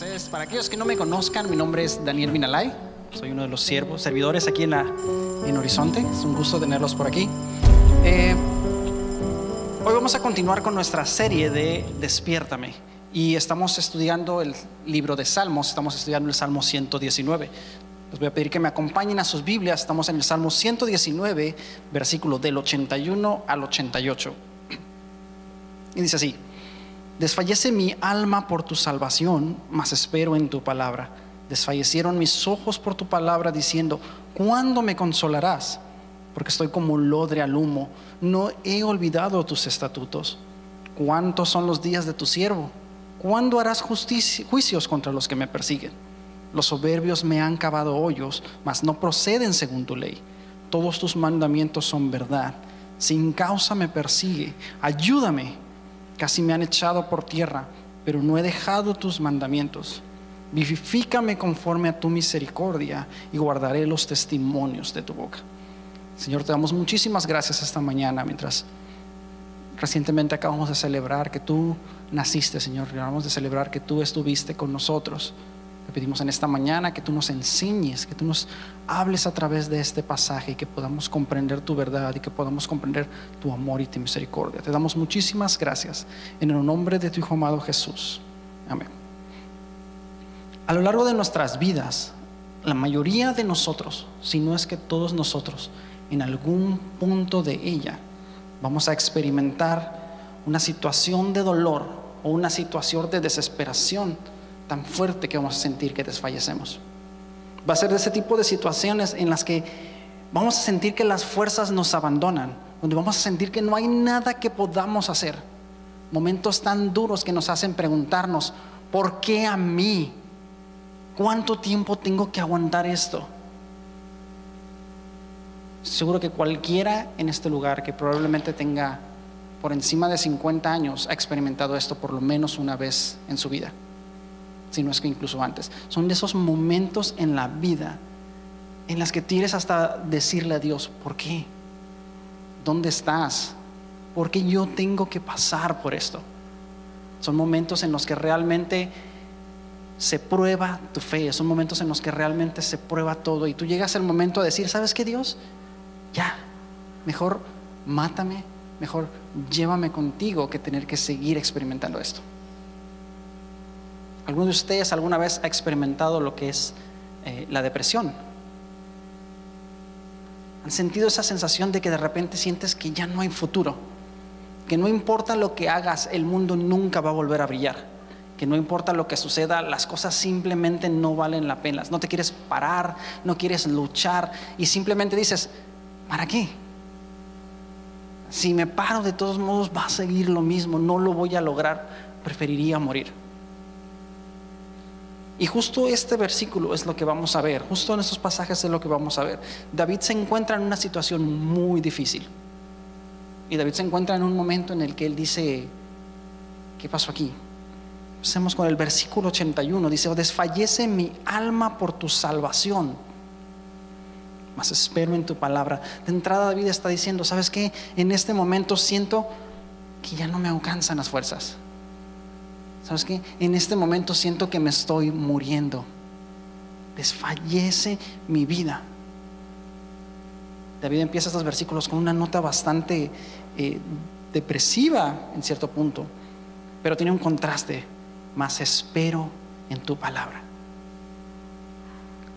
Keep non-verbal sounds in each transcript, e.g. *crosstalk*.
ustedes. Para aquellos que no me conozcan, mi nombre es Daniel Vinalay. Soy uno de los siervos, servidores aquí en, la, en Horizonte. Es un gusto tenerlos por aquí. Eh, hoy vamos a continuar con nuestra serie de Despiértame. Y estamos estudiando el libro de Salmos. Estamos estudiando el Salmo 119. Les voy a pedir que me acompañen a sus Biblias. Estamos en el Salmo 119, versículo del 81 al 88. Y dice así. Desfallece mi alma por tu salvación, mas espero en tu palabra. Desfallecieron mis ojos por tu palabra, diciendo, ¿cuándo me consolarás? Porque estoy como lodre al humo. No he olvidado tus estatutos. ¿Cuántos son los días de tu siervo? ¿Cuándo harás juicios contra los que me persiguen? Los soberbios me han cavado hoyos, mas no proceden según tu ley. Todos tus mandamientos son verdad. Sin causa me persigue. Ayúdame Casi me han echado por tierra, pero no he dejado tus mandamientos. Vivifícame conforme a tu misericordia y guardaré los testimonios de tu boca. Señor, te damos muchísimas gracias esta mañana mientras recientemente acabamos de celebrar que tú naciste, Señor. Acabamos de celebrar que tú estuviste con nosotros. Te pedimos en esta mañana que tú nos enseñes, que tú nos hables a través de este pasaje y que podamos comprender tu verdad y que podamos comprender tu amor y tu misericordia. Te damos muchísimas gracias en el nombre de tu Hijo amado Jesús. Amén. A lo largo de nuestras vidas, la mayoría de nosotros, si no es que todos nosotros, en algún punto de ella, vamos a experimentar una situación de dolor o una situación de desesperación tan fuerte que vamos a sentir que desfallecemos. Va a ser de ese tipo de situaciones en las que vamos a sentir que las fuerzas nos abandonan, donde vamos a sentir que no hay nada que podamos hacer. Momentos tan duros que nos hacen preguntarnos, ¿por qué a mí? ¿Cuánto tiempo tengo que aguantar esto? Seguro que cualquiera en este lugar que probablemente tenga por encima de 50 años ha experimentado esto por lo menos una vez en su vida si no es que incluso antes. Son esos momentos en la vida en las que tienes hasta decirle a Dios, ¿por qué? ¿Dónde estás? ¿Por qué yo tengo que pasar por esto? Son momentos en los que realmente se prueba tu fe, son momentos en los que realmente se prueba todo y tú llegas al momento de decir, ¿sabes qué Dios? Ya, mejor mátame, mejor llévame contigo que tener que seguir experimentando esto. ¿Alguno de ustedes alguna vez ha experimentado lo que es eh, la depresión? ¿Han sentido esa sensación de que de repente sientes que ya no hay futuro? Que no importa lo que hagas, el mundo nunca va a volver a brillar. Que no importa lo que suceda, las cosas simplemente no valen la pena. No te quieres parar, no quieres luchar y simplemente dices, ¿para qué? Si me paro de todos modos va a seguir lo mismo, no lo voy a lograr, preferiría morir. Y justo este versículo es lo que vamos a ver, justo en estos pasajes es lo que vamos a ver. David se encuentra en una situación muy difícil. Y David se encuentra en un momento en el que él dice, ¿qué pasó aquí? Empecemos con el versículo 81, dice, desfallece mi alma por tu salvación, mas espero en tu palabra. De entrada David está diciendo, ¿sabes qué? En este momento siento que ya no me alcanzan las fuerzas ¿Sabes qué? En este momento siento que me estoy muriendo. Desfallece mi vida. David empieza estos versículos con una nota bastante eh, depresiva en cierto punto, pero tiene un contraste, más espero en tu palabra.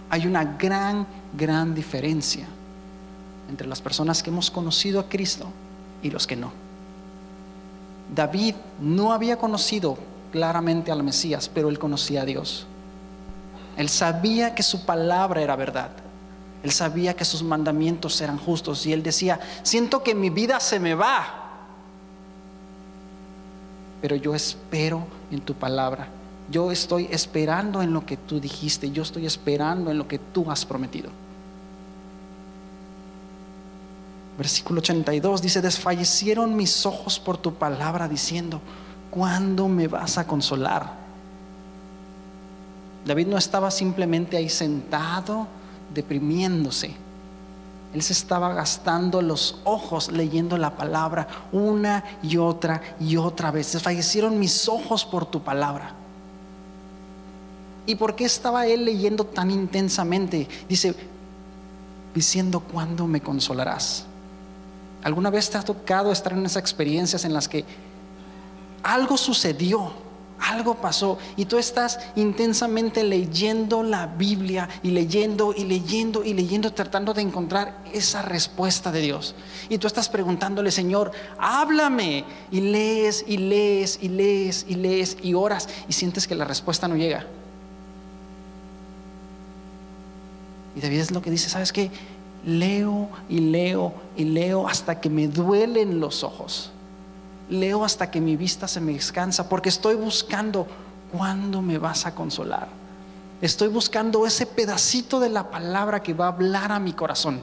Hay una gran, gran diferencia entre las personas que hemos conocido a Cristo y los que no. David no había conocido claramente al Mesías, pero él conocía a Dios. Él sabía que su palabra era verdad. Él sabía que sus mandamientos eran justos y él decía, siento que mi vida se me va, pero yo espero en tu palabra. Yo estoy esperando en lo que tú dijiste, yo estoy esperando en lo que tú has prometido. Versículo 82 dice, desfallecieron mis ojos por tu palabra diciendo, ¿cuándo me vas a consolar? David no estaba simplemente ahí sentado, deprimiéndose. Él se estaba gastando los ojos leyendo la palabra una y otra y otra vez. Desfallecieron mis ojos por tu palabra. ¿Y por qué estaba él leyendo tan intensamente? Dice, diciendo, ¿cuándo me consolarás? ¿Alguna vez te ha tocado estar en esas experiencias en las que algo sucedió, algo pasó y tú estás intensamente leyendo la Biblia y leyendo y leyendo y leyendo, tratando de encontrar esa respuesta de Dios? Y tú estás preguntándole, Señor, háblame y lees y lees y lees y lees y oras y sientes que la respuesta no llega. Y David es lo que dice, ¿sabes qué? Leo y leo y leo hasta que me duelen los ojos. Leo hasta que mi vista se me descansa porque estoy buscando cuándo me vas a consolar. Estoy buscando ese pedacito de la palabra que va a hablar a mi corazón.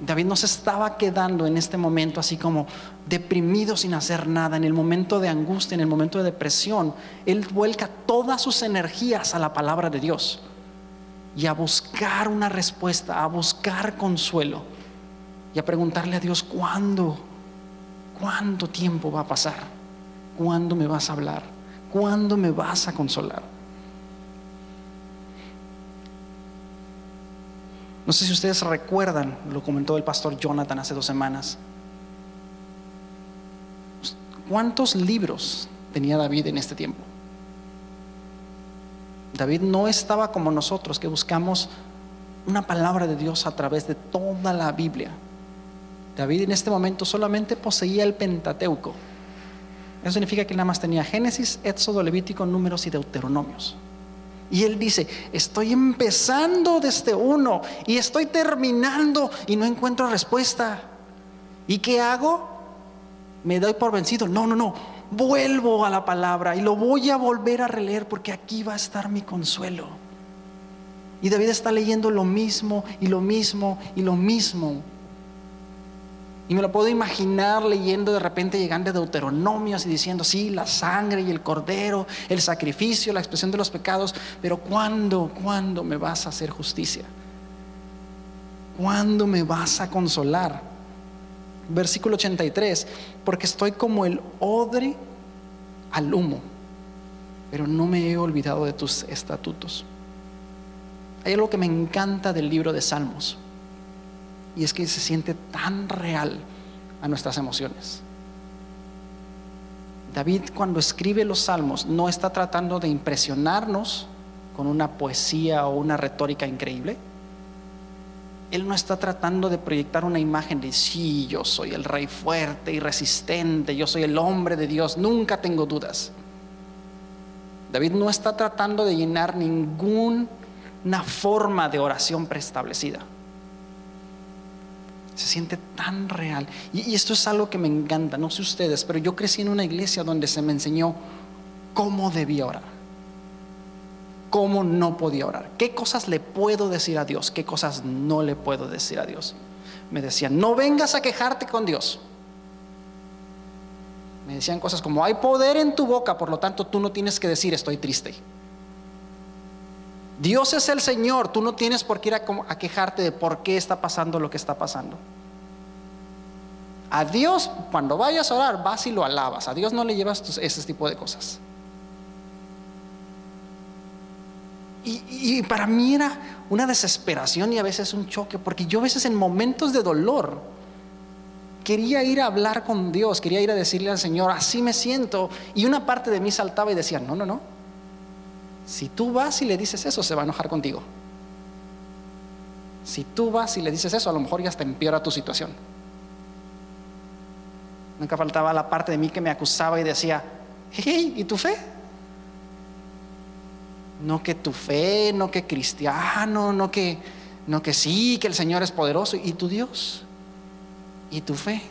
David no se estaba quedando en este momento así como deprimido sin hacer nada, en el momento de angustia, en el momento de depresión. Él vuelca todas sus energías a la palabra de Dios y a buscar una respuesta, a buscar consuelo y a preguntarle a Dios, ¿cuándo? ¿Cuánto tiempo va a pasar? ¿Cuándo me vas a hablar? ¿Cuándo me vas a consolar? No sé si ustedes recuerdan, lo comentó el pastor Jonathan hace dos semanas. ¿Cuántos libros tenía David en este tiempo? David no estaba como nosotros que buscamos una palabra de Dios a través de toda la Biblia. David en este momento solamente poseía el Pentateuco. Eso significa que nada más tenía Génesis, Éxodo, Levítico, Números y Deuteronomios. Y él dice, estoy empezando desde uno y estoy terminando y no encuentro respuesta. ¿Y qué hago? Me doy por vencido. No, no, no vuelvo a la palabra y lo voy a volver a releer porque aquí va a estar mi consuelo. Y David está leyendo lo mismo y lo mismo y lo mismo. Y me lo puedo imaginar leyendo de repente llegando a Deuteronomios y diciendo, sí, la sangre y el cordero, el sacrificio, la expresión de los pecados, pero ¿cuándo, cuándo me vas a hacer justicia? ¿Cuándo me vas a consolar? versículo 83, porque estoy como el odre al humo, pero no me he olvidado de tus estatutos. Hay algo que me encanta del libro de Salmos, y es que se siente tan real a nuestras emociones. David cuando escribe los salmos no está tratando de impresionarnos con una poesía o una retórica increíble, él no está tratando de proyectar una imagen de sí, yo soy el rey fuerte y resistente, yo soy el hombre de Dios, nunca tengo dudas. David no está tratando de llenar ninguna forma de oración preestablecida. Se siente tan real. Y, esto es algo que me encanta, no sé ustedes, pero yo crecí en una iglesia donde se me enseñó cómo debía orar cómo no podía orar, qué cosas le puedo decir a Dios, qué cosas no le puedo decir a Dios. Me decían, no vengas a quejarte con Dios. Me decían cosas como, hay poder en tu boca, por lo tanto tú no tienes que decir estoy triste. Dios es el Señor, tú no tienes por qué ir a, quejarte de por qué está pasando lo que está pasando. A Dios, cuando vayas a orar, vas y lo alabas. A Dios no le llevas ese tipo de cosas. Y, para mí era una desesperación y a veces un choque, porque yo a veces en momentos de dolor quería ir a hablar con Dios, quería ir a decirle al Señor, así me siento. Y una parte de mí saltaba y decía, no, no, no. Si tú vas y le dices eso, se va a enojar contigo. Si tú vas y le dices eso, a lo mejor ya hasta empeora tu situación. Nunca faltaba la parte de mí que me acusaba y decía, hey, ¿y tu fe? No que tu fe, no que cristiano, no que, no que sí, que el Señor es poderoso. ¿Y tu Dios? ¿Y tu fe?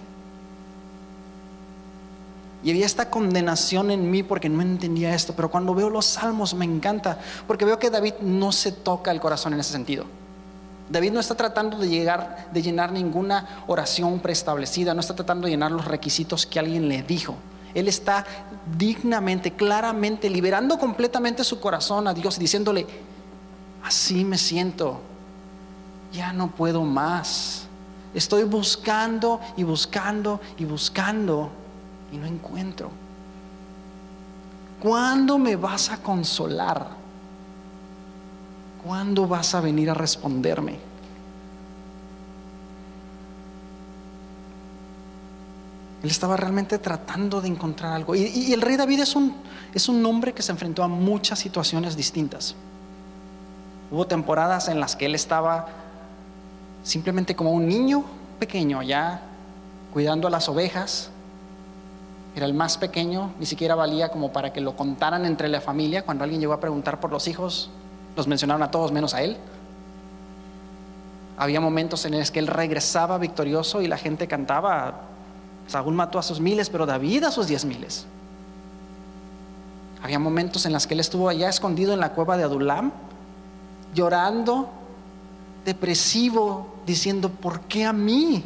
Y había esta condenación en mí porque no entendía esto. Pero cuando veo los salmos me encanta. Porque veo que David no se toca el corazón en ese sentido. David no está tratando de llegar, de llenar ninguna oración preestablecida. No está tratando de llenar los requisitos que alguien le dijo. Él está dignamente, claramente, liberando completamente su corazón a Dios, diciéndole, así me siento, ya no puedo más. Estoy buscando y buscando y buscando y no encuentro. ¿Cuándo me vas a consolar? ¿Cuándo vas a venir a responderme? Él estaba realmente tratando de encontrar algo. Y, el rey David es un, es un hombre que se enfrentó a muchas situaciones distintas. Hubo temporadas en las que él estaba simplemente como un niño pequeño ya cuidando a las ovejas. Era el más pequeño, ni siquiera valía como para que lo contaran entre la familia. Cuando alguien llegó a preguntar por los hijos, los mencionaron a todos menos a él. Había momentos en los que él regresaba victorioso y la gente cantaba, Saúl mató a sus miles, pero David a sus diez miles. Había momentos en los que él estuvo allá escondido en la cueva de Adulam, llorando, depresivo, diciendo, ¿por qué a mí?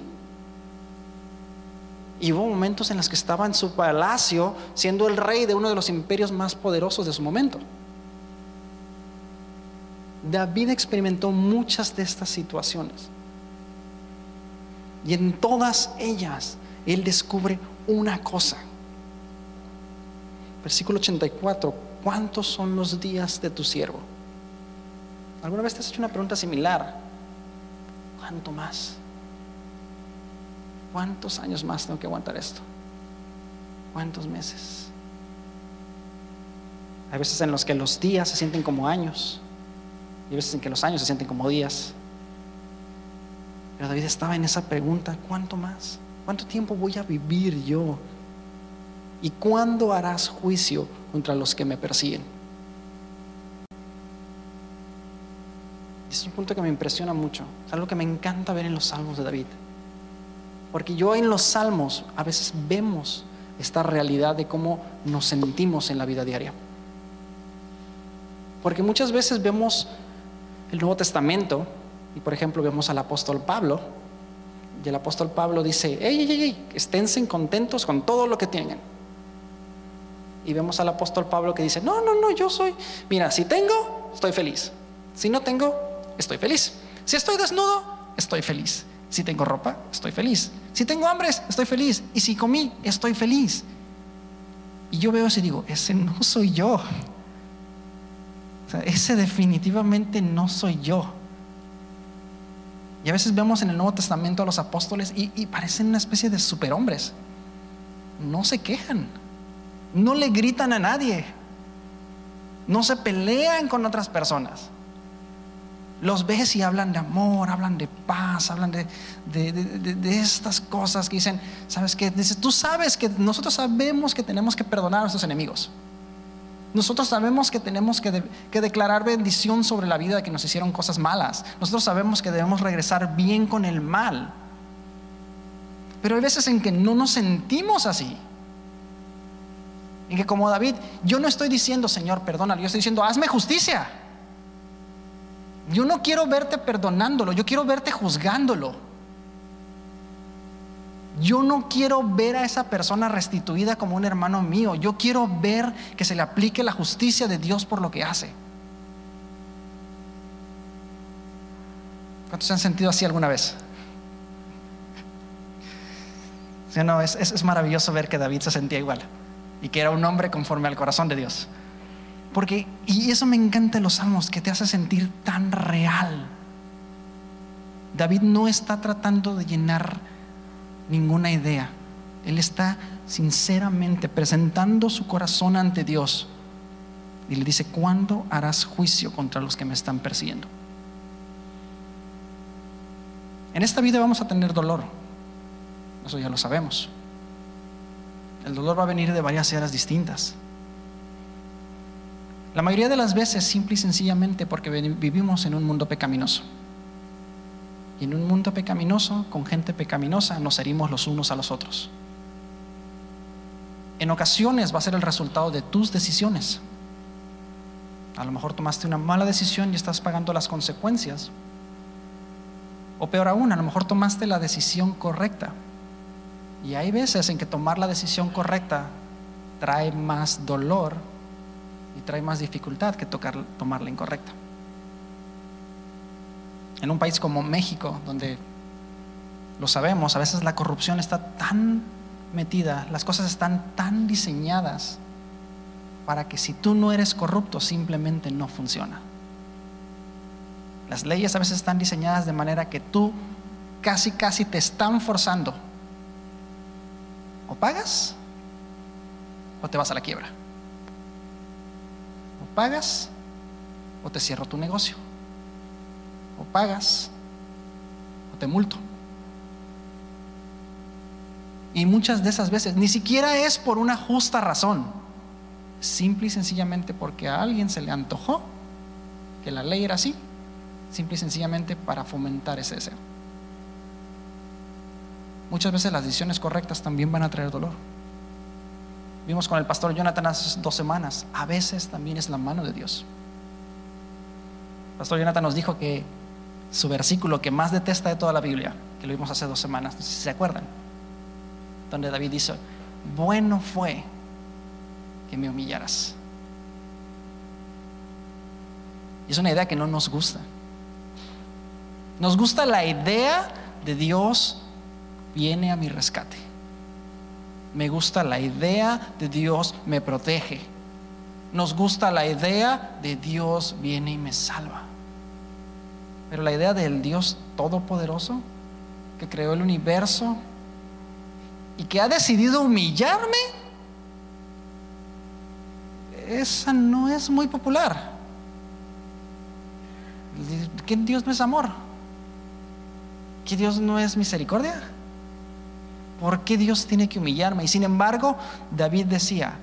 Y hubo momentos en los que estaba en su palacio siendo el rey de uno de los imperios más poderosos de su momento. David experimentó muchas de estas situaciones. Y en todas ellas él descubre una cosa. Versículo 84, ¿cuántos son los días de tu siervo? ¿Alguna vez te has hecho una pregunta similar? ¿Cuánto más? ¿Cuántos años más tengo que aguantar esto? ¿Cuántos meses? Hay veces en los que los días se sienten como años y hay veces en que los años se sienten como días. Pero David estaba en esa pregunta, ¿cuánto más? ¿Cuánto tiempo voy a vivir yo? ¿Y cuándo harás juicio contra los que me persiguen? Es un punto que me impresiona mucho. Es algo que me encanta ver en los salmos de David. Porque yo en los salmos a veces vemos esta realidad de cómo nos sentimos en la vida diaria. Porque muchas veces vemos el Nuevo Testamento y por ejemplo vemos al apóstol Pablo y el apóstol Pablo dice, hey, hey, hey, esténse contentos con todo lo que tienen. Y vemos al apóstol Pablo que dice, no, no, no, yo soy, mira, si tengo, estoy feliz. Si no tengo, estoy feliz. Si estoy desnudo, estoy feliz. Si tengo ropa, estoy feliz. Si tengo hambre, estoy feliz. Y si comí, estoy feliz. Y yo veo eso y digo, ese no *laughs* soy yo. ese definitivamente no soy yo. Y a veces vemos en el Nuevo Testamento a los apóstoles y, y parecen una especie de superhombres. No se quejan, no le gritan a nadie, no se pelean con otras personas. Los ves y hablan de amor, hablan de paz, hablan de, estas cosas que dicen, ¿sabes qué? Dice, tú sabes que nosotros sabemos que tenemos que perdonar a nuestros enemigos. Nosotros sabemos que tenemos que, que, declarar bendición sobre la vida de que nos hicieron cosas malas. Nosotros sabemos que debemos regresar bien con el mal. Pero hay veces en que no nos sentimos así. En que como David, yo no estoy diciendo, Señor, perdónalo, yo estoy diciendo, hazme justicia. Yo no quiero verte perdonándolo, yo quiero verte juzgándolo. Yo no quiero ver a esa persona restituida como un hermano mío. Yo quiero ver que se le aplique la justicia de Dios por lo que hace. ¿Cuántos se han sentido así alguna vez? no, es, es maravilloso ver que David se sentía igual y que era un hombre conforme al corazón de Dios. Porque, y eso me encanta en los salmos, que te hace sentir tan real. David no está tratando de llenar ninguna idea. Él está sinceramente presentando su corazón ante Dios y le dice, ¿cuándo harás juicio contra los que me están persiguiendo? En esta vida vamos a tener dolor, eso ya lo sabemos. El dolor va a venir de varias eras distintas. La mayoría de las veces simple y sencillamente porque vivimos en un mundo pecaminoso. Y en un mundo pecaminoso, con gente pecaminosa, nos herimos los unos a los otros. En ocasiones va a ser el resultado de tus decisiones. A lo mejor tomaste una mala decisión y estás pagando las consecuencias. O peor aún, a lo mejor tomaste la decisión correcta. Y hay veces en que tomar la decisión correcta trae más dolor trae más dificultad que tocar, tomar la incorrecta en un país como México, donde lo sabemos, a veces la corrupción está tan metida, las cosas están tan diseñadas para que si tú no eres corrupto simplemente no funciona. Las leyes a veces están diseñadas de manera que tú casi, casi te están forzando. O pagas o te vas a la quiebra. Pagas o te cierro tu negocio. O pagas o te multo. Y muchas de esas veces ni siquiera es por una justa razón, simple y sencillamente porque a alguien se le antojó que la ley era así, simple y sencillamente para fomentar ese deseo. Muchas veces las decisiones correctas también van a traer dolor. Vimos con el pastor Jonathan hace dos semanas, a veces también es la mano de Dios. El pastor Jonathan nos dijo que su versículo que más detesta de toda la Biblia, que lo vimos hace dos semanas, no sé si se acuerdan, donde David dice, bueno fue que me humillaras. Y es una idea que no nos gusta. Nos gusta la idea de Dios viene a mi rescate. Me gusta la idea de Dios me protege. Nos gusta la idea de Dios viene y me salva. Pero la idea del Dios todopoderoso que creó el universo y que ha decidido humillarme, esa no es muy popular. ¿Que Dios no es amor? ¿Que Dios no es misericordia? ¿Por qué Dios tiene que humillarme? Y sin embargo, David decía,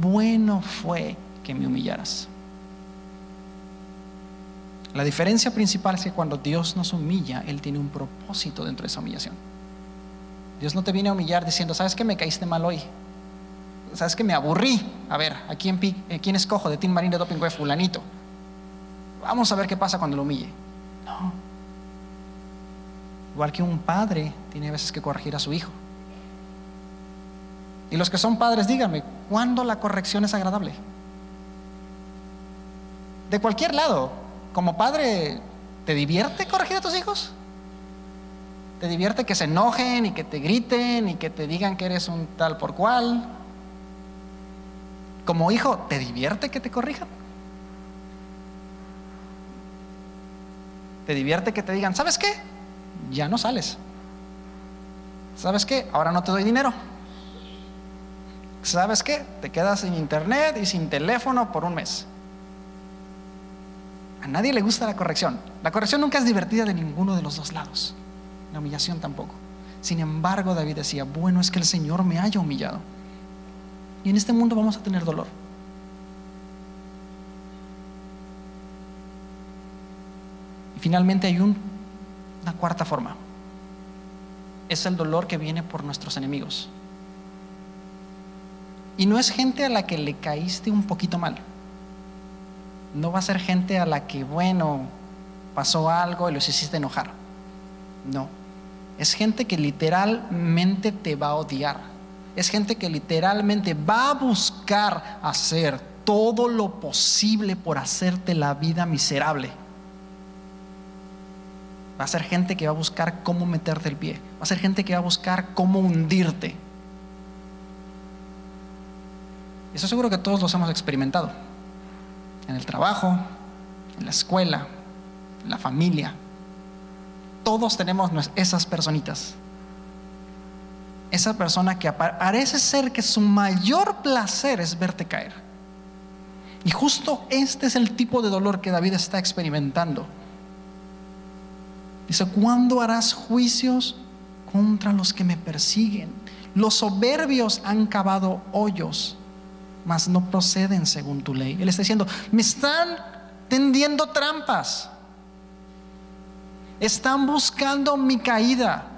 bueno fue que me humillaras. La diferencia principal es que cuando Dios nos humilla, Él tiene un propósito dentro de esa humillación. Dios no te viene a humillar diciendo, ¿sabes que me caíste mal hoy? ¿Sabes que me aburrí? A ver, ¿a quién, eh, quién escojo de Team Marine de Doping? Fulanito. Vamos a ver qué pasa cuando lo humille. No. Igual que un padre tiene a veces que corregir a su hijo. Y los que son padres, díganme, ¿cuándo la corrección es agradable? De cualquier lado, como padre, ¿te divierte corregir a tus hijos? ¿Te divierte que se enojen y que te griten y que te digan que eres un tal por cual? Como hijo, ¿te divierte que te corrijan? ¿Te divierte que te digan, ¿sabes qué? Ya no sales. ¿Sabes qué? Ahora no te doy dinero. ¿Sabes qué? Te quedas sin internet y sin teléfono por un mes. A nadie le gusta la corrección. La corrección nunca es divertida de ninguno de los dos lados la humillación tampoco. Sin embargo, David decía, bueno es que el Señor me haya humillado. Y en este mundo vamos a tener dolor. Y finalmente hay una cuarta forma. Es el dolor que viene por nuestros enemigos. Y no es gente a la que le caíste un poquito mal. No va a ser gente a la que, bueno, pasó algo y los hiciste enojar. No. Es gente que literalmente te va a odiar. Es gente que literalmente va a buscar hacer todo lo posible por hacerte la vida miserable. Va a ser gente que va a buscar cómo meterte el pie. Va a ser gente que va a buscar cómo hundirte. Eso seguro que todos los hemos experimentado. En el trabajo, en la escuela, en la familia, todos tenemos esas personitas. Esa persona que parece ser que su mayor placer es verte caer. Y justo este es el tipo de dolor que David está experimentando. Dice, ¿cuándo harás juicios contra los que me persiguen? Los soberbios han cavado hoyos, mas no proceden según tu ley. Él está diciendo, me están tendiendo trampas. Están buscando mi caída.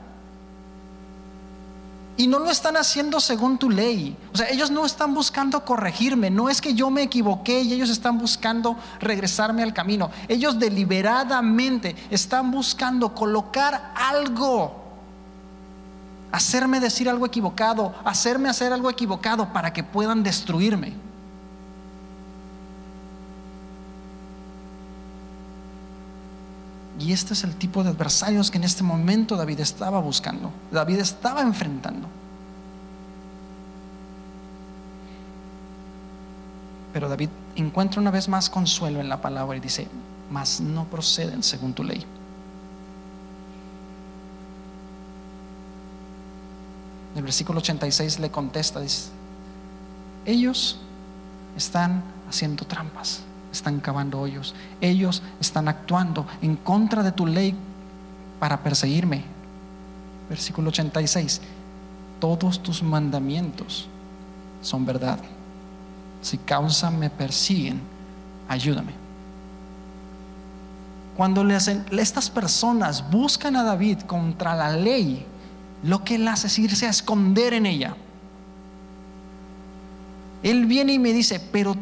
Y no lo están haciendo según tu ley. O sea, ellos no están buscando corregirme. No es que yo me equivoqué y ellos están buscando regresarme al camino. Ellos deliberadamente están buscando colocar algo. Hacerme decir algo equivocado. Hacerme hacer algo equivocado para que puedan destruirme. Y este es el tipo de adversarios que en este momento David estaba buscando, David estaba enfrentando. Pero David encuentra una vez más consuelo en la palabra y dice, mas no proceden según tu ley. el versículo 86 le contesta, dice, ellos están haciendo trampas, están cavando hoyos, ellos están actuando en contra de tu ley para perseguirme. Versículo 86, todos tus mandamientos son verdad. Si causa me persiguen, ayúdame. Cuando estas personas buscan a David contra la ley, lo que él hace es irse a esconder en ella. Él viene y me dice, pero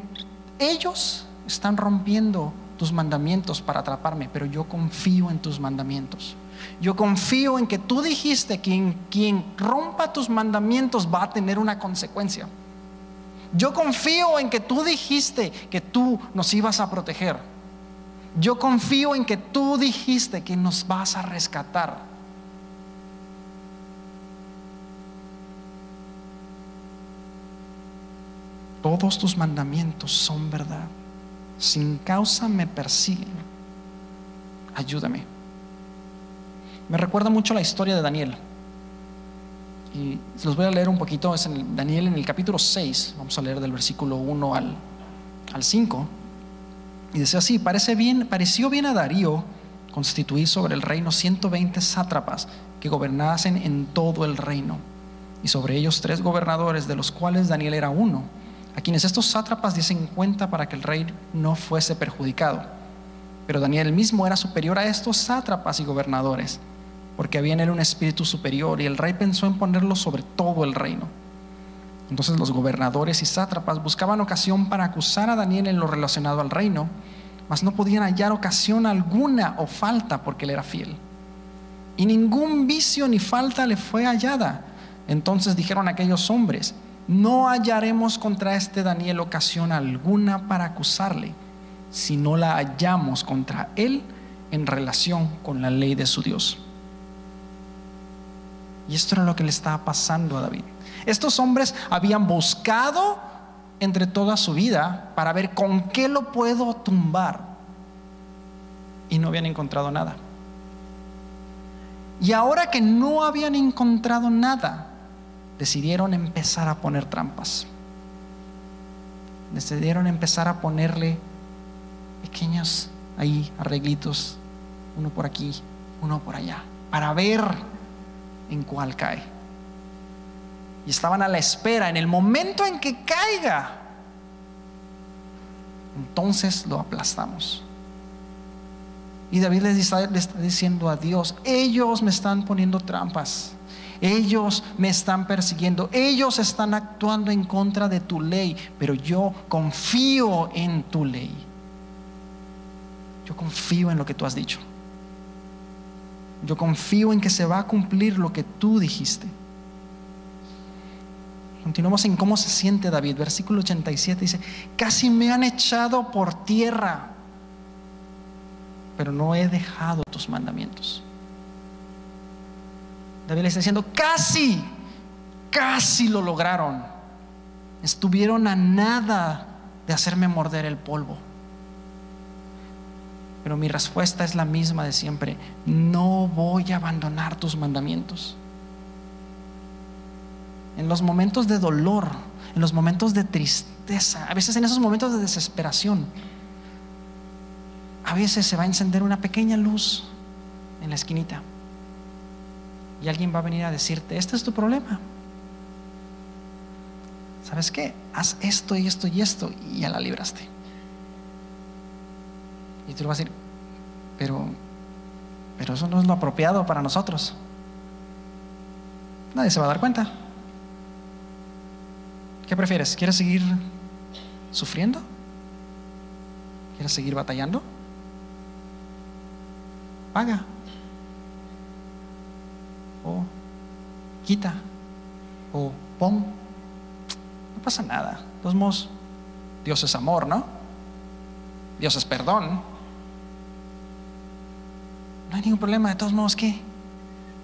ellos están rompiendo tus mandamientos para atraparme, pero yo confío en tus mandamientos. Yo confío en que tú dijiste que quien, rompa tus mandamientos va a tener una consecuencia. Yo confío en que tú dijiste que tú nos ibas a proteger. Yo confío en que tú dijiste que nos vas a rescatar. todos tus mandamientos son verdad. Sin causa me persiguen. Ayúdame. Me recuerda mucho la historia de Daniel. Y los voy a leer un poquito. Es en Daniel en el capítulo 6. Vamos a leer del versículo 1 al, al 5. Y dice así: pareció bien a Darío constituir sobre el reino 120 sátrapas que gobernasen en todo el reino. Y sobre ellos tres gobernadores, de los cuales Daniel era uno a quienes estos sátrapas dicen cuenta para que el rey no fuese perjudicado. Pero Daniel mismo era superior a estos sátrapas y gobernadores, porque había en él un espíritu superior y el rey pensó en ponerlo sobre todo el reino. Entonces los gobernadores y sátrapas buscaban ocasión para acusar a Daniel en lo relacionado al reino, mas no podían hallar ocasión alguna o falta porque él era fiel. Y ningún vicio ni falta le fue hallada. Entonces dijeron aquellos hombres, no hallaremos contra este Daniel ocasión alguna para acusarle, si no la hallamos contra él en relación con la ley de su Dios. Y esto era lo que le estaba pasando a David. Estos hombres habían buscado entre toda su vida para ver con qué lo puedo tumbar y no habían encontrado nada. Y ahora que no habían encontrado nada, decidieron empezar a poner trampas. Decidieron empezar a ponerle pequeños ahí arreglitos, uno por aquí, uno por allá, para ver en cuál cae. Y estaban a la espera, en el momento en que caiga, entonces lo aplastamos. Y David le está, le está diciendo a Dios, ellos me están poniendo trampas. Ellos me están persiguiendo, ellos están actuando en contra de tu ley, pero yo confío en tu ley. Yo confío en lo que tú has dicho. Yo confío en que se va a cumplir lo que tú dijiste. Continuamos en cómo se siente David. Versículo 87 dice, casi me han echado por tierra, pero no he dejado tus mandamientos. David le está diciendo, casi, casi lo lograron. Estuvieron a nada de hacerme morder el polvo. Pero mi respuesta es la misma de siempre. No voy a abandonar tus mandamientos. En los momentos de dolor, en los momentos de tristeza, a veces en esos momentos de desesperación, a veces se va a encender una pequeña luz en la esquinita. Y alguien va a venir a decirte, este es tu problema. ¿Sabes qué? Haz esto y esto y esto y ya la libraste. Y tú le vas a decir, pero, pero eso no es lo apropiado para nosotros. Nadie se va a dar cuenta. ¿Qué prefieres? ¿Quieres seguir sufriendo? ¿Quieres seguir batallando? Paga o quita o pon. No pasa nada. De todos modos, Dios es amor, ¿no? Dios es perdón. No hay ningún problema. De todos modos, ¿qué?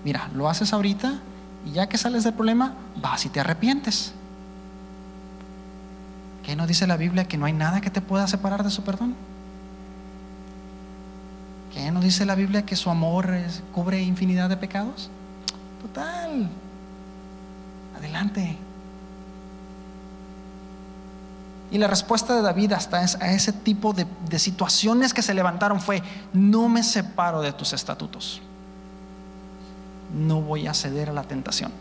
Mira, lo haces ahorita y ya que sales del problema, vas y te arrepientes. ¿Qué no dice la Biblia que no hay nada que te pueda separar de su perdón? ¿Qué no dice la Biblia que su amor cubre infinidad de pecados? Total. Adelante. Y la respuesta de David hasta a ese tipo de, de situaciones que se levantaron fue, no me separo de tus estatutos. No voy a ceder a la tentación.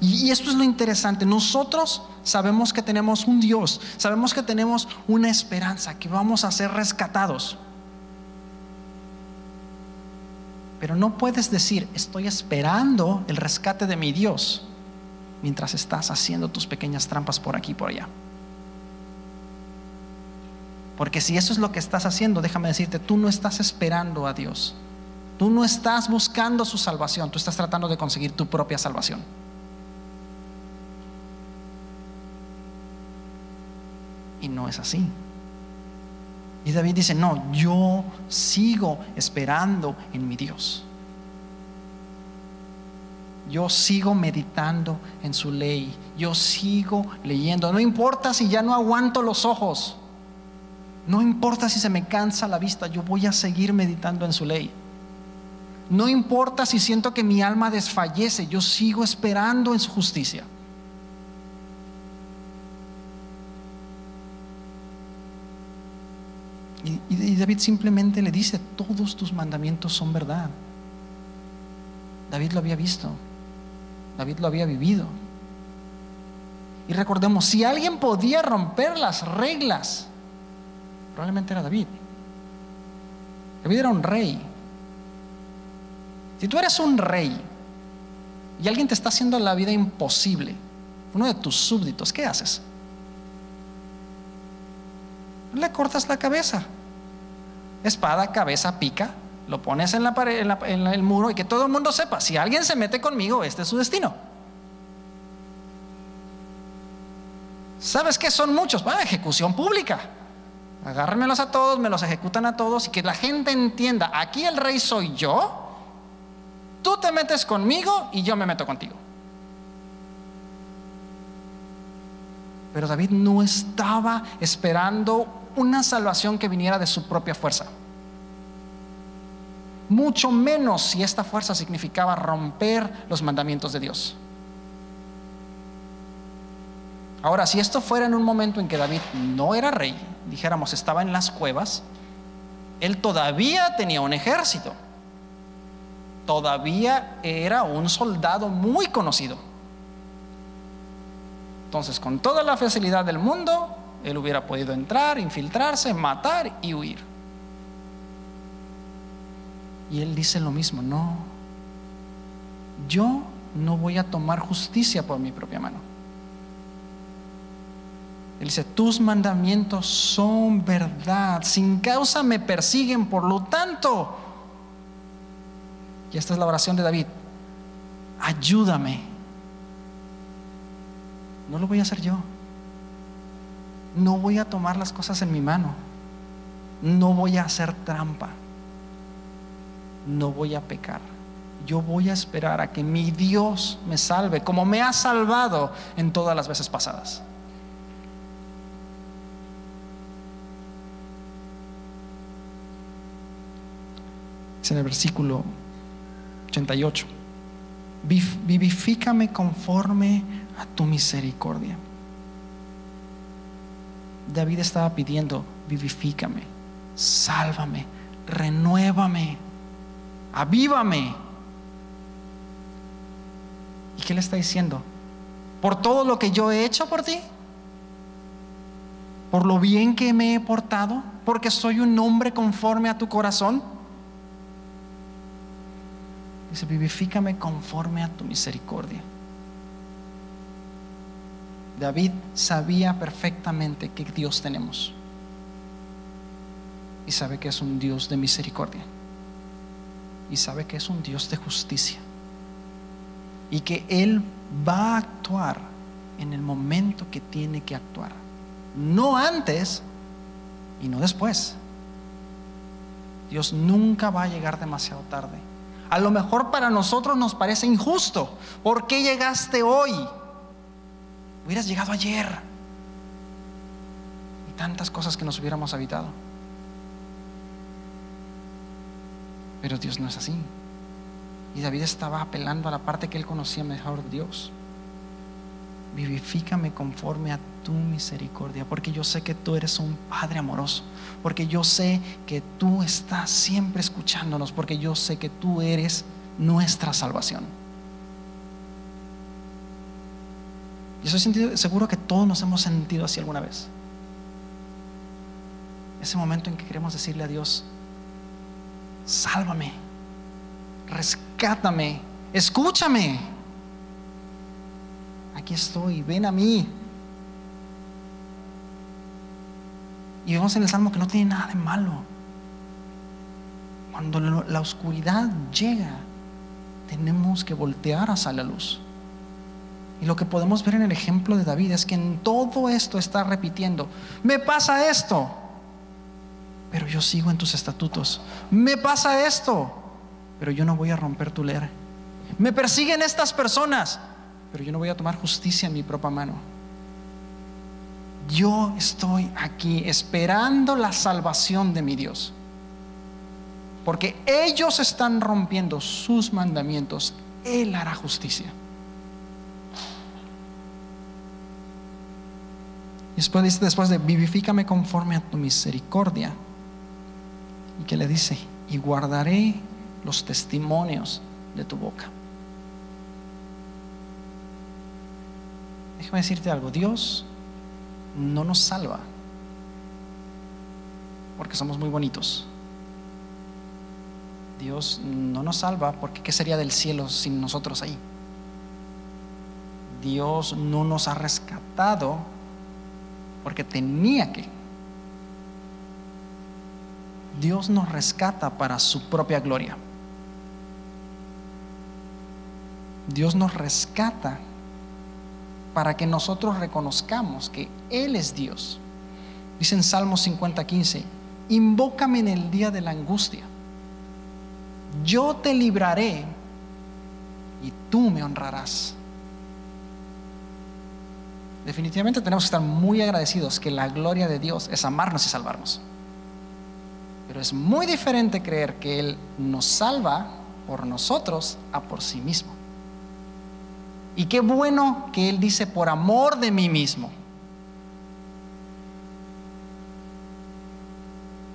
Y, esto es lo interesante. Nosotros sabemos que tenemos un Dios, sabemos que tenemos una esperanza, que vamos a ser rescatados. Pero no puedes decir, estoy esperando el rescate de mi Dios mientras estás haciendo tus pequeñas trampas por aquí y por allá. Porque si eso es lo que estás haciendo, déjame decirte, tú no estás esperando a Dios. Tú no estás buscando su salvación, tú estás tratando de conseguir tu propia salvación. Y no es así. Y David dice, no, yo sigo esperando en mi Dios. Yo sigo meditando en su ley. Yo sigo leyendo. No importa si ya no aguanto los ojos. No importa si se me cansa la vista. Yo voy a seguir meditando en su ley. No importa si siento que mi alma desfallece. Yo sigo esperando en su justicia. Y, David simplemente le dice, todos tus mandamientos son verdad. David lo había visto, David lo había vivido. Y recordemos, si alguien podía romper las reglas, probablemente era David. David era un rey. Si tú eres un rey y alguien te está haciendo la vida imposible, uno de tus súbditos, ¿qué haces? Le cortas la cabeza espada, cabeza, pica, lo pones en, la pared, en, el muro y que todo el mundo sepa, si alguien se mete conmigo, este es su destino. ¿Sabes qué son muchos? Bueno, ejecución pública. Agárrenmelos a todos, me los ejecutan a todos y que la gente entienda, aquí el rey soy yo, tú te metes conmigo y yo me meto contigo. Pero David no estaba esperando una salvación que viniera de su propia fuerza. Mucho menos si esta fuerza significaba romper los mandamientos de Dios. Ahora, si esto fuera en un momento en que David no era rey, dijéramos estaba en las cuevas, él todavía tenía un ejército, todavía era un soldado muy conocido. Entonces, con toda la facilidad del mundo, él hubiera podido entrar, infiltrarse, matar y huir. Y él dice lo mismo, no, yo no voy a tomar justicia por mi propia mano. Él dice, tus mandamientos son verdad, sin causa me persiguen, por lo tanto, y esta es la oración de David, ayúdame. No lo voy a hacer yo no voy a tomar las cosas en mi mano, no voy a hacer trampa, no voy a pecar. Yo voy a esperar a que mi Dios me salve, como me ha salvado en todas las veces pasadas. Es en el versículo 88. Vivifícame conforme a tu misericordia. David estaba pidiendo, vivifícame, sálvame, renuévame, avívame. ¿Y qué le está diciendo? Por todo lo que yo he hecho por ti, por lo bien que me he portado, porque soy un hombre conforme a tu corazón. Dice, vivifícame conforme a tu misericordia. David sabía perfectamente que Dios tenemos. Y sabe que es un Dios de misericordia. Y sabe que es un Dios de justicia. Y que Él va a actuar en el momento que tiene que actuar. No antes y no después. Dios nunca va a llegar demasiado tarde. A lo mejor para nosotros nos parece injusto. ¿Por qué llegaste hoy? Hubieras llegado ayer. tantas cosas que nos hubiéramos habitado. Pero Dios no es así. Y David estaba apelando a la parte que él conocía mejor Dios. Vivifícame conforme a tu misericordia, porque yo sé que tú eres un Padre amoroso, porque yo sé que tú estás siempre escuchándonos, porque yo sé que tú eres nuestra salvación. Y estoy seguro que todos nos hemos sentido así alguna vez. Ese momento en que queremos decirle a Dios, sálvame, rescátame, escúchame. Aquí estoy, ven a mí. Y vemos en el Salmo que no tiene nada de malo. Cuando la oscuridad llega, tenemos que voltear hacia la luz. Y lo que podemos ver en el ejemplo de David es que en todo esto está repitiendo, me pasa esto, pero yo sigo en tus estatutos. Me pasa esto, pero yo no voy a romper tu ley. Me persiguen estas personas, pero yo no voy a tomar justicia en mi propia mano. Yo estoy aquí esperando la salvación de mi Dios. Porque ellos están rompiendo sus mandamientos. Él hará justicia. Y después dice, después de vivifícame conforme a tu misericordia. Y que le dice, y guardaré los testimonios de tu boca. Déjame decirte algo, Dios no nos salva porque somos muy bonitos. Dios no nos salva porque ¿qué sería del cielo sin nosotros ahí? Dios no nos ha rescatado porque tenía que. Dios nos rescata para su propia gloria. Dios nos rescata para que nosotros reconozcamos que Él es Dios. Dice en Salmo 50, 15, invócame en el día de la angustia. Yo te libraré y tú me honrarás. Definitivamente tenemos que estar muy agradecidos que la gloria de Dios es amarnos y salvarnos. Pero es muy diferente creer que Él nos salva por nosotros a por sí mismo. Y qué bueno que Él dice por amor de mí mismo.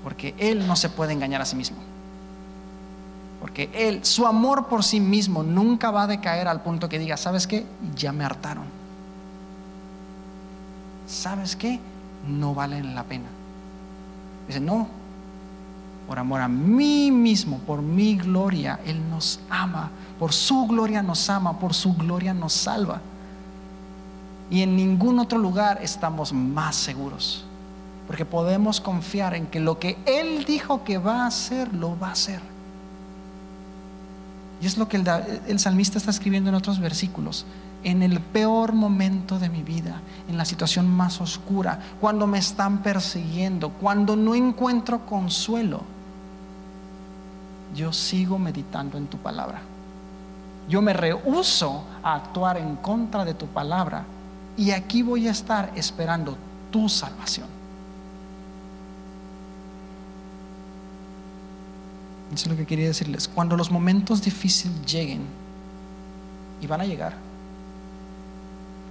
Porque Él no se puede engañar a sí mismo. Porque Él, su amor por sí mismo nunca va a decaer al punto que diga, ¿sabes qué? Ya me hartaron. ¿Sabes qué? No valen la pena. Dice, no, por amor a mí mismo, por mi gloria, Él nos ama, por su gloria nos ama, por su gloria nos salva. Y en ningún otro lugar estamos más seguros, porque podemos confiar en que lo que Él dijo que va a hacer, lo va a hacer. Y es lo que el, el salmista está escribiendo en otros versículos en el peor momento de mi vida, en la situación más oscura, cuando me están persiguiendo, cuando no encuentro consuelo, yo sigo meditando en tu palabra. Yo me rehuso a actuar en contra de tu palabra y aquí voy a estar esperando tu salvación. Eso es lo que quería decirles. Cuando los momentos difíciles lleguen, y van a llegar,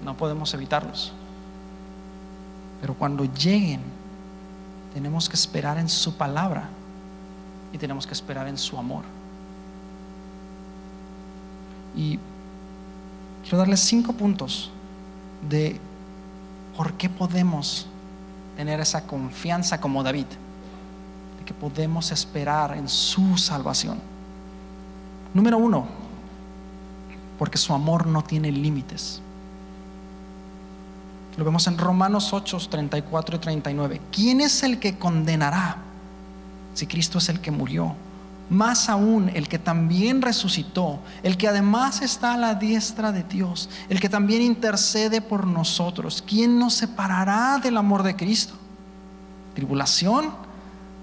no podemos evitarlos. Pero cuando lleguen, tenemos que esperar en su palabra y tenemos que esperar en su amor. Y quiero darles cinco puntos de por qué podemos tener esa confianza como David, de que podemos esperar en su salvación. Número uno, porque su amor no tiene límites. Lo vemos en Romanos 8, 34 y 39. ¿Quién es el que condenará? si Cristo es el que murió, más aún el que también resucitó, el que además está a la diestra de Dios, el que también intercede por nosotros, ¿quién nos separará del amor de Cristo? ¿Tribulación?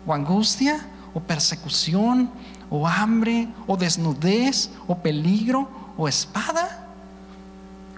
¿O angustia? ¿O persecución? ¿O hambre? ¿O desnudez? ¿O peligro? ¿O espada?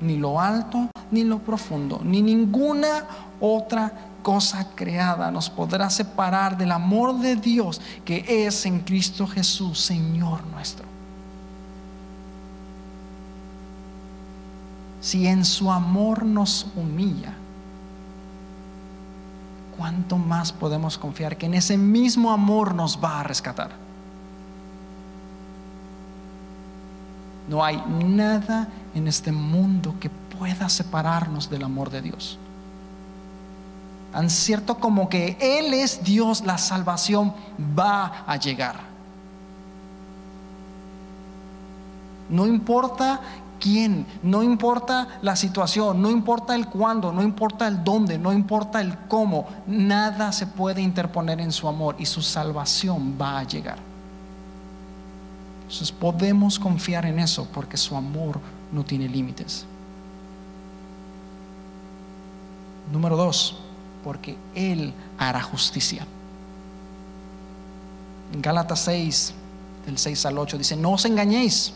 ni lo alto, ni lo profundo, ni ninguna otra cosa creada nos podrá separar del amor de Dios que es en Cristo Jesús, Señor nuestro. Si en su amor nos humilla, ¿cuánto más podemos confiar que en ese mismo amor nos va a rescatar? No hay nada en este mundo que pueda separarnos del amor de Dios. Tan cierto como que Él es Dios, la salvación va a llegar. No importa quién, no importa la situación, no importa el cuándo, no importa el dónde, no importa el cómo, nada se puede interponer en su amor y su salvación va a llegar. Entonces podemos confiar en eso porque su amor no tiene límites. Número dos, porque Él hará justicia. En Gálatas 6, del 6 al 8, dice, no os engañéis,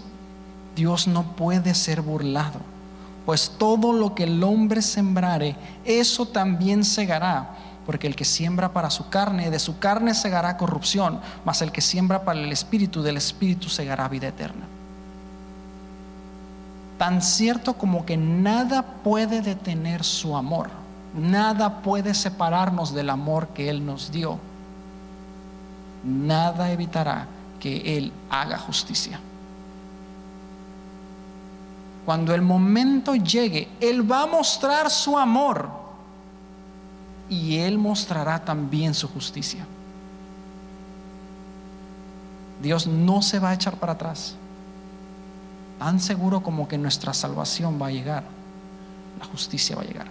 Dios no puede ser burlado, pues todo lo que el hombre sembrare, eso también segará, porque el que siembra para su carne, de su carne segará corrupción, mas el que siembra para el espíritu, del espíritu segará vida eterna. Tan cierto como que nada puede detener su amor Nada puede separarnos del amor que Él nos dio. Nada evitará que Él haga justicia. Cuando el momento llegue, Él va a mostrar su amor y Él mostrará también su justicia. Dios no se va a echar para atrás. Tan seguro como que nuestra salvación va a llegar, la justicia va a llegar.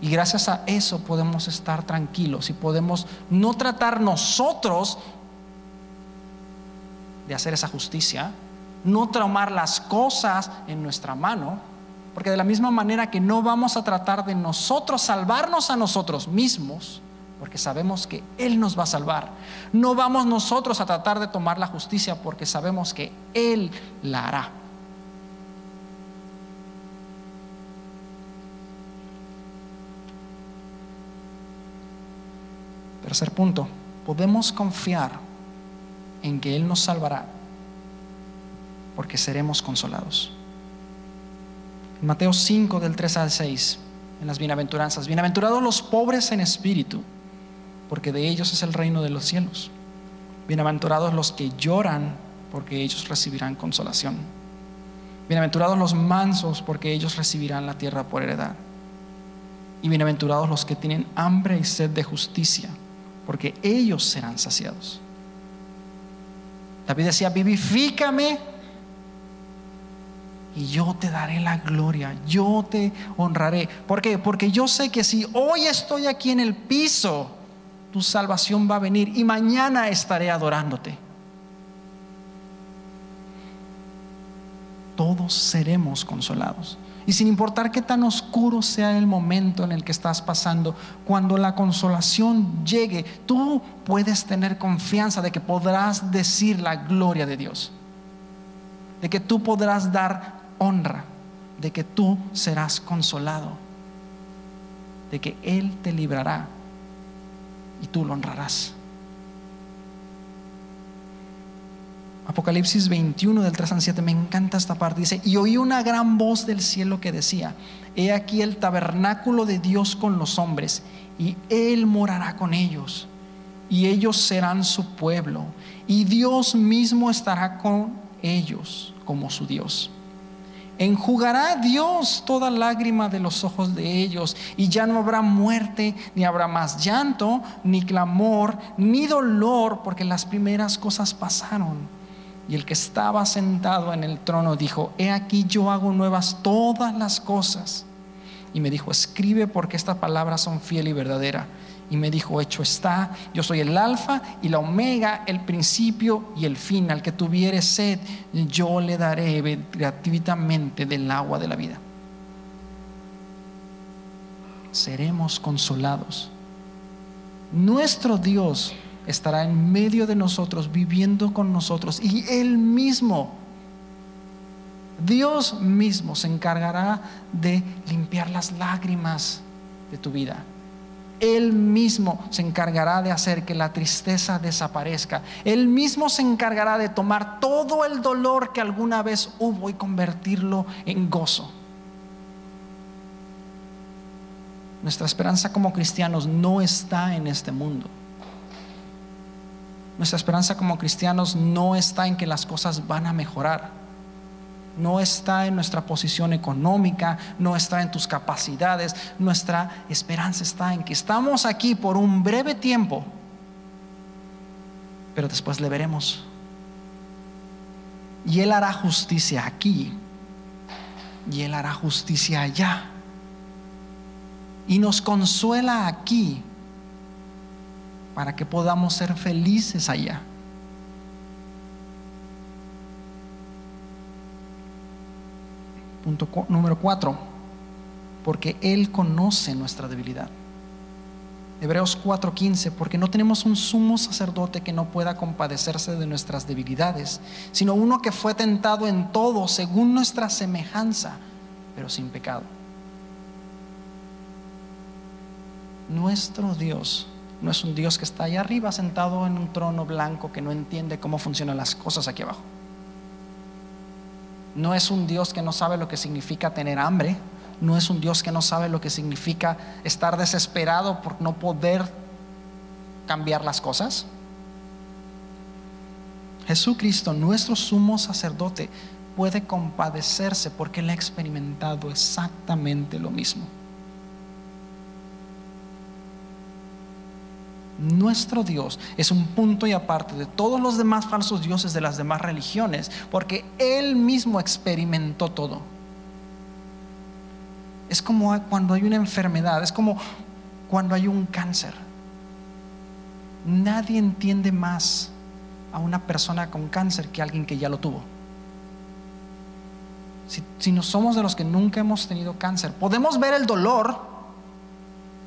Y gracias a eso podemos estar tranquilos y podemos no tratar nosotros de hacer esa justicia, no traumar las cosas en nuestra mano, porque de la misma manera que no vamos a tratar de nosotros salvarnos a nosotros mismos, porque sabemos que Él nos va a salvar, no vamos nosotros a tratar de tomar la justicia porque sabemos que Él la hará. Tercer punto, podemos confiar en que Él nos salvará porque seremos consolados. En Mateo 5 del 3 al 6, en las bienaventuranzas, bienaventurados los pobres en espíritu, porque de ellos es el reino de los cielos. Bienaventurados los que lloran, porque ellos recibirán consolación. Bienaventurados los mansos, porque ellos recibirán la tierra por heredad. Y bienaventurados los que tienen hambre y sed de justicia porque ellos serán saciados. David decía, vivifícame y yo te daré la gloria, yo te honraré. ¿Por qué? Porque yo sé que si hoy estoy aquí en el piso, tu salvación va a venir y mañana estaré adorándote. Todos seremos consolados. Y sin importar qué tan oscuro sea el momento en el que estás pasando, cuando la consolación llegue, tú puedes tener confianza de que podrás decir la gloria de Dios, de que tú podrás dar honra, de que tú serás consolado, de que Él te librará y tú lo honrarás. Apocalipsis 21 del 3 al 7, me encanta esta parte. Dice, y oí una gran voz del cielo que decía, he aquí el tabernáculo de Dios con los hombres, y Él morará con ellos, y ellos serán su pueblo, y Dios mismo estará con ellos como su Dios. Enjugará Dios toda lágrima de los ojos de ellos, y ya no habrá muerte, ni habrá más llanto, ni clamor, ni dolor, porque las primeras cosas pasaron. Y el que estaba sentado en el trono dijo, he aquí yo hago nuevas todas las cosas. Y me dijo, escribe porque estas palabras son fiel y verdadera. Y me dijo, hecho está, yo soy el alfa y la omega, el principio y el fin. Al que tuviere sed, yo le daré gratuitamente del agua de la vida. Seremos consolados. Nuestro Dios estará en medio de nosotros, viviendo con nosotros, y Él mismo, Dios mismo se encargará de limpiar las lágrimas de tu vida. Él mismo se encargará de hacer que la tristeza desaparezca. Él mismo se encargará de tomar todo el dolor que alguna vez hubo y convertirlo en gozo. Nuestra esperanza como cristianos no está en este mundo. Nuestra esperanza como cristianos no está en que las cosas van a mejorar no está en nuestra posición económica, no está en tus capacidades, nuestra esperanza está en que estamos aquí por un breve tiempo, pero después le veremos. Y Él hará justicia aquí, y Él hará justicia allá, y nos consuela aquí para que podamos ser felices allá. Punto número cuatro, porque Él conoce nuestra debilidad. Hebreos 4:15, porque no tenemos un sumo sacerdote que no pueda compadecerse de nuestras debilidades, sino uno que fue tentado en todo según nuestra semejanza, pero sin pecado. Nuestro Dios no es un Dios que está allá arriba sentado en un trono blanco que no entiende cómo funcionan las cosas aquí abajo no es un Dios que no sabe lo que significa tener hambre, no es un Dios que no sabe lo que significa estar desesperado por no poder cambiar las cosas. Jesucristo, nuestro sumo sacerdote, puede compadecerse porque Él ha experimentado exactamente lo mismo. Nuestro Dios es un punto y aparte de todos los demás falsos dioses de las demás religiones, porque Él mismo experimentó todo. Es como cuando hay una enfermedad, es como cuando hay un cáncer. Nadie entiende más a una persona con cáncer que alguien que ya lo tuvo. Si, si no somos de los que nunca hemos tenido cáncer, podemos ver el dolor,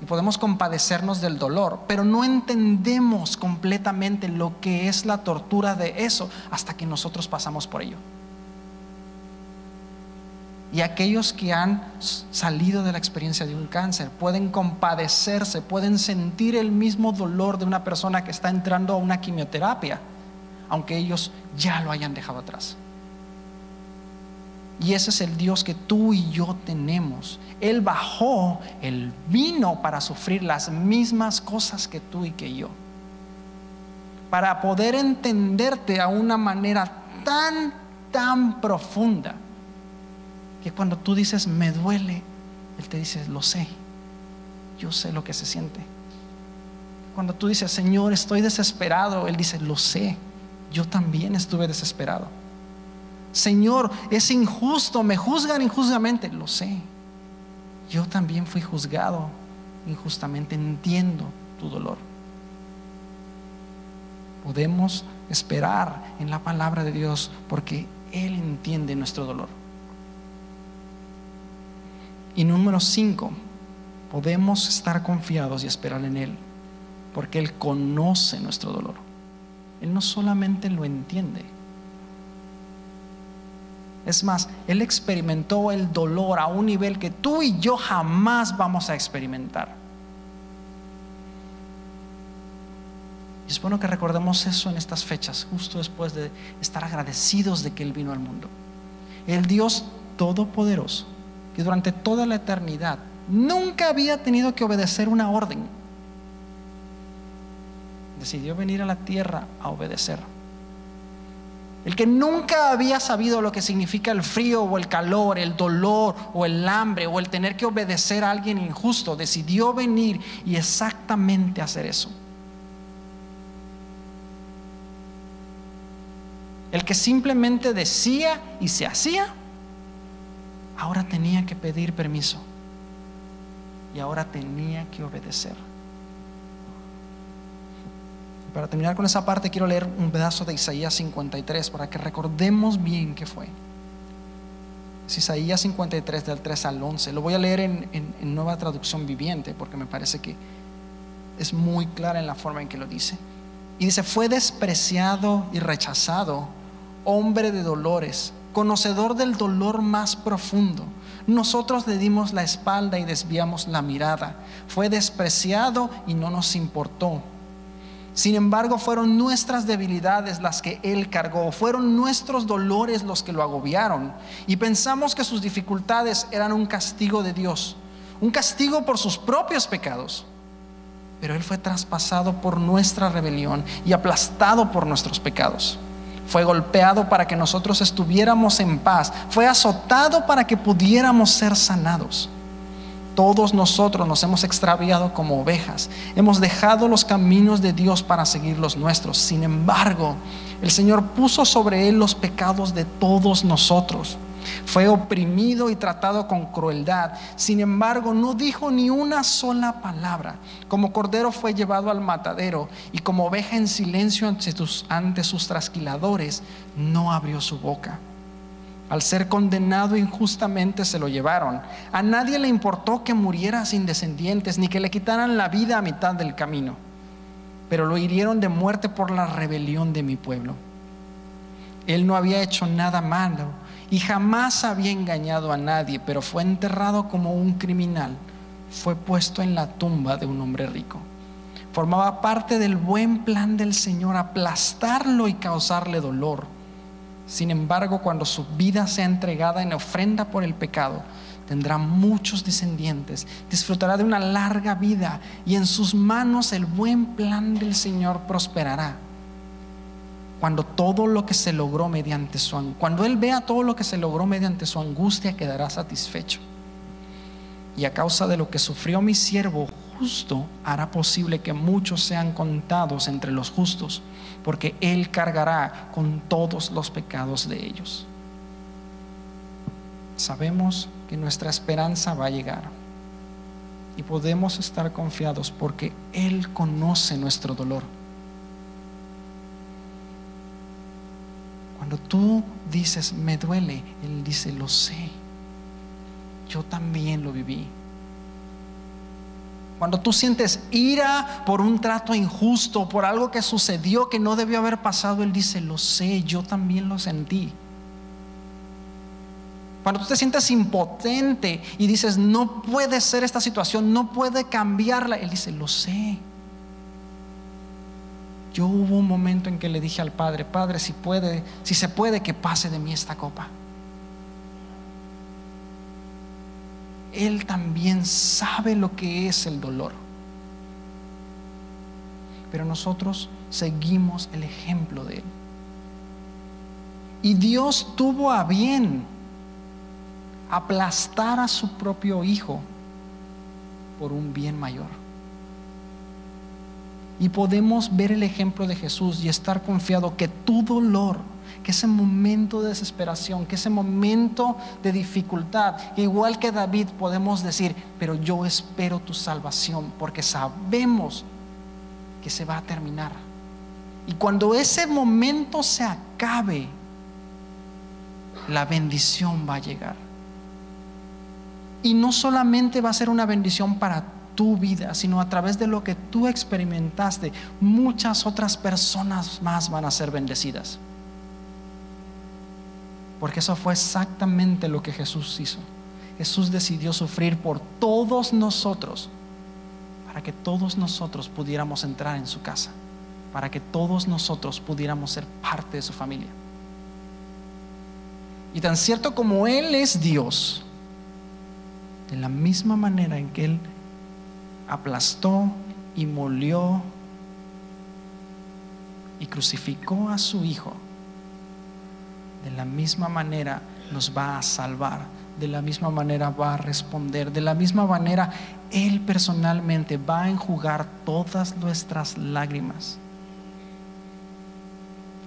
y podemos compadecernos del dolor, pero no entendemos completamente lo que es la tortura de eso hasta que nosotros pasamos por ello. Y aquellos que han salido de la experiencia de un cáncer pueden compadecerse, pueden sentir el mismo dolor de una persona que está entrando a una quimioterapia, aunque ellos ya lo hayan dejado atrás. Y ese es el Dios que tú y yo tenemos. Él bajó, Él vino para sufrir las mismas cosas que tú y que yo. Para poder entenderte a una manera tan, tan profunda, que cuando tú dices, me duele, Él te dice, lo sé, yo sé lo que se siente. Cuando tú dices, Señor, estoy desesperado, Él dice, lo sé, yo también estuve desesperado. Señor, es injusto, me juzgan injustamente, lo sé. Yo también fui juzgado injustamente, entiendo tu dolor. Podemos esperar en la palabra de Dios porque Él entiende nuestro dolor. Y número cinco, podemos estar confiados y esperar en Él porque Él conoce nuestro dolor. Él no solamente lo entiende, es más, Él experimentó el dolor a un nivel que tú y yo jamás vamos a experimentar. Y es bueno que recordemos eso en estas fechas, justo después de estar agradecidos de que Él vino al mundo. El Dios Todopoderoso, que durante toda la eternidad nunca había tenido que obedecer una orden, decidió venir a la tierra a obedecer el que nunca había sabido lo que significa el frío o el calor, el dolor o el hambre o el tener que obedecer a alguien injusto, decidió venir y exactamente hacer eso. El que simplemente decía y se hacía, ahora tenía que pedir permiso y ahora tenía que obedecer. Para terminar con esa parte, quiero leer un pedazo de Isaías 53 para que recordemos bien qué fue. Es Isaías 53 del 3 al 11. Lo voy a leer en, en nueva traducción viviente porque me parece que es muy clara en la forma en que lo dice. Y dice, fue despreciado y rechazado, hombre de dolores, conocedor del dolor más profundo. Nosotros le dimos la espalda y desviamos la mirada. Fue despreciado y no nos importó. Sin embargo, fueron nuestras debilidades las que Él cargó, fueron nuestros dolores los que lo agobiaron. Y pensamos que sus dificultades eran un castigo de Dios, un castigo por sus propios pecados. Pero Él fue traspasado por nuestra rebelión y aplastado por nuestros pecados. Fue golpeado para que nosotros estuviéramos en paz. Fue azotado para que pudiéramos ser sanados. Todos nosotros nos hemos extraviado como ovejas. Hemos dejado los caminos de Dios para seguir los nuestros. Sin embargo, el Señor puso sobre Él los pecados de todos nosotros. Fue oprimido y tratado con crueldad. Sin embargo, no dijo ni una sola palabra. Como cordero fue llevado al matadero y como oveja en silencio ante sus, ante sus trasquiladores, no abrió su boca. Al ser condenado injustamente se lo llevaron. A nadie le importó que muriera sin descendientes, ni que le quitaran la vida a mitad del camino. Pero lo hirieron de muerte por la rebelión de mi pueblo. Él no había hecho nada malo y jamás había engañado a nadie, pero fue enterrado como un criminal. Fue puesto en la tumba de un hombre rico. Formaba parte del buen plan del Señor aplastarlo y causarle dolor sin embargo, cuando su vida sea entregada en ofrenda por el pecado, tendrá muchos descendientes, disfrutará de una larga vida y en sus manos el buen plan del Señor prosperará. Cuando todo lo que se logró mediante su cuando él vea todo lo que se logró mediante su angustia quedará satisfecho. Y a causa de lo que sufrió mi siervo justo hará posible que muchos sean contados entre los justos porque Él cargará con todos los pecados de ellos. Sabemos que nuestra esperanza va a llegar y podemos estar confiados porque Él conoce nuestro dolor. Cuando tú dices, me duele, Él dice, lo sé. Yo también lo viví. Cuando tú sientes ira por un trato injusto, por algo que sucedió que no debió haber pasado, Él dice, lo sé, yo también lo sentí. Cuando tú te sientes impotente y dices, no puede ser esta situación, no puede cambiarla, Él dice, lo sé. Yo hubo un momento en que le dije al Padre, Padre, si puede, si se puede, que pase de mí esta copa. Él también sabe lo que es el dolor. Pero nosotros seguimos el ejemplo de Él. Y Dios tuvo a bien aplastar a su propio Hijo por un bien mayor. Y podemos ver el ejemplo de Jesús y estar confiado que tu dolor que ese momento de desesperación, que ese momento de dificultad, igual que David podemos decir, pero yo espero tu salvación porque sabemos que se va a terminar. Y cuando ese momento se acabe, la bendición va a llegar. Y no solamente va a ser una bendición para tu vida, sino a través de lo que tú experimentaste, muchas otras personas más van a ser bendecidas. Porque eso fue exactamente lo que Jesús hizo. Jesús decidió sufrir por todos nosotros para que todos nosotros pudiéramos entrar en su casa, para que todos nosotros pudiéramos ser parte de su familia. Y tan cierto como Él es Dios, de la misma manera en que Él aplastó y molió y crucificó a su Hijo, de la misma manera nos va a salvar, de la misma manera va a responder, de la misma manera Él personalmente va a enjugar todas nuestras lágrimas.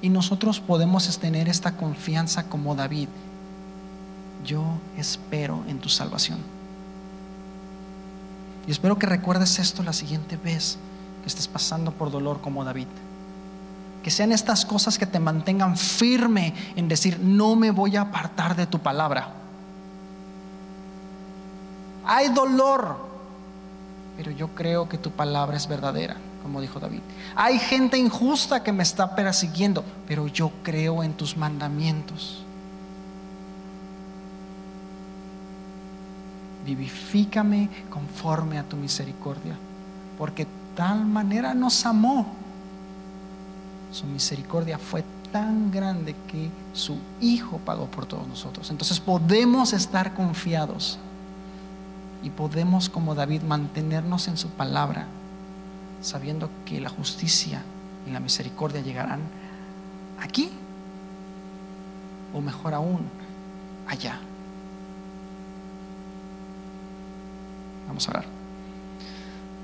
Y nosotros podemos tener esta confianza como David. Yo espero en tu salvación. Y espero que recuerdes esto la siguiente vez que estés pasando por dolor como David. Que sean estas cosas que te mantengan firme en decir, no me voy a apartar de tu palabra. Hay dolor, pero yo creo que tu palabra es verdadera, como dijo David. Hay gente injusta que me está persiguiendo, pero yo creo en tus mandamientos. Vivifícame conforme a tu misericordia, porque tal manera nos amó su misericordia fue tan grande que su Hijo pagó por todos nosotros. Entonces podemos estar confiados y podemos, como David, mantenernos en su palabra, sabiendo que la justicia y la misericordia llegarán aquí, o mejor aún, allá. Vamos a orar.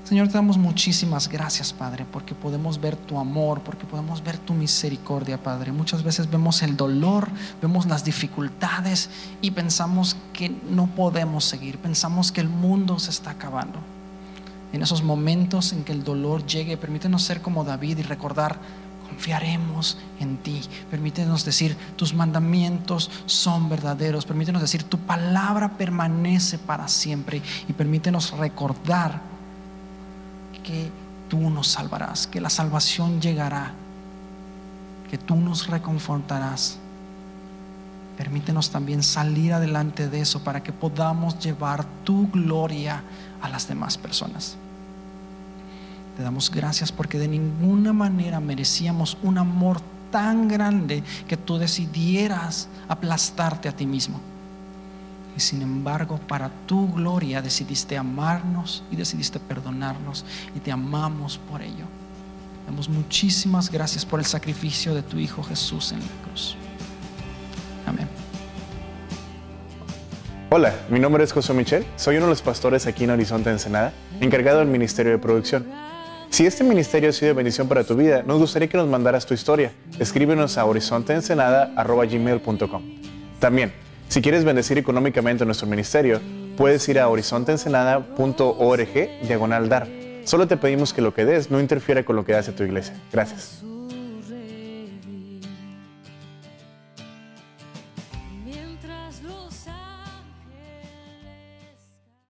Señor, te damos muchísimas gracias, Padre, porque podemos ver tu amor, porque podemos ver tu misericordia, Padre. Muchas veces vemos el dolor, vemos las dificultades y pensamos que no podemos seguir, pensamos que el mundo se está acabando. En esos momentos en que el dolor llegue, permítenos ser como David y recordar, confiaremos en ti. Permítenos decir, tus mandamientos son verdaderos. Permítenos decir, tu palabra permanece para siempre. Y permítenos recordar que tú nos salvarás, que la salvación llegará, que tú nos reconfortarás. Permítenos también salir adelante de eso para que podamos llevar tu gloria a las demás personas. Te damos gracias porque de ninguna manera merecíamos un amor tan grande que tú decidieras aplastarte a ti mismo sin embargo para tu gloria decidiste amarnos y decidiste perdonarnos y te amamos por ello. Damos muchísimas gracias por el sacrificio de tu Hijo Jesús en la cruz. Amén. Hola, mi nombre es José Michel, soy uno de los pastores aquí en Horizonte Ensenada, encargado del Ministerio de Producción. Si este ministerio ha sido de bendición para tu vida, nos gustaría que nos mandaras tu historia. Escríbenos a horizonteensenada.gmail.com. También, si quieres bendecir económicamente nuestro ministerio, puedes ir a horizonteensenada.org diagonal dar. Solo te pedimos que lo que des no interfiera con lo que hace tu iglesia. Gracias.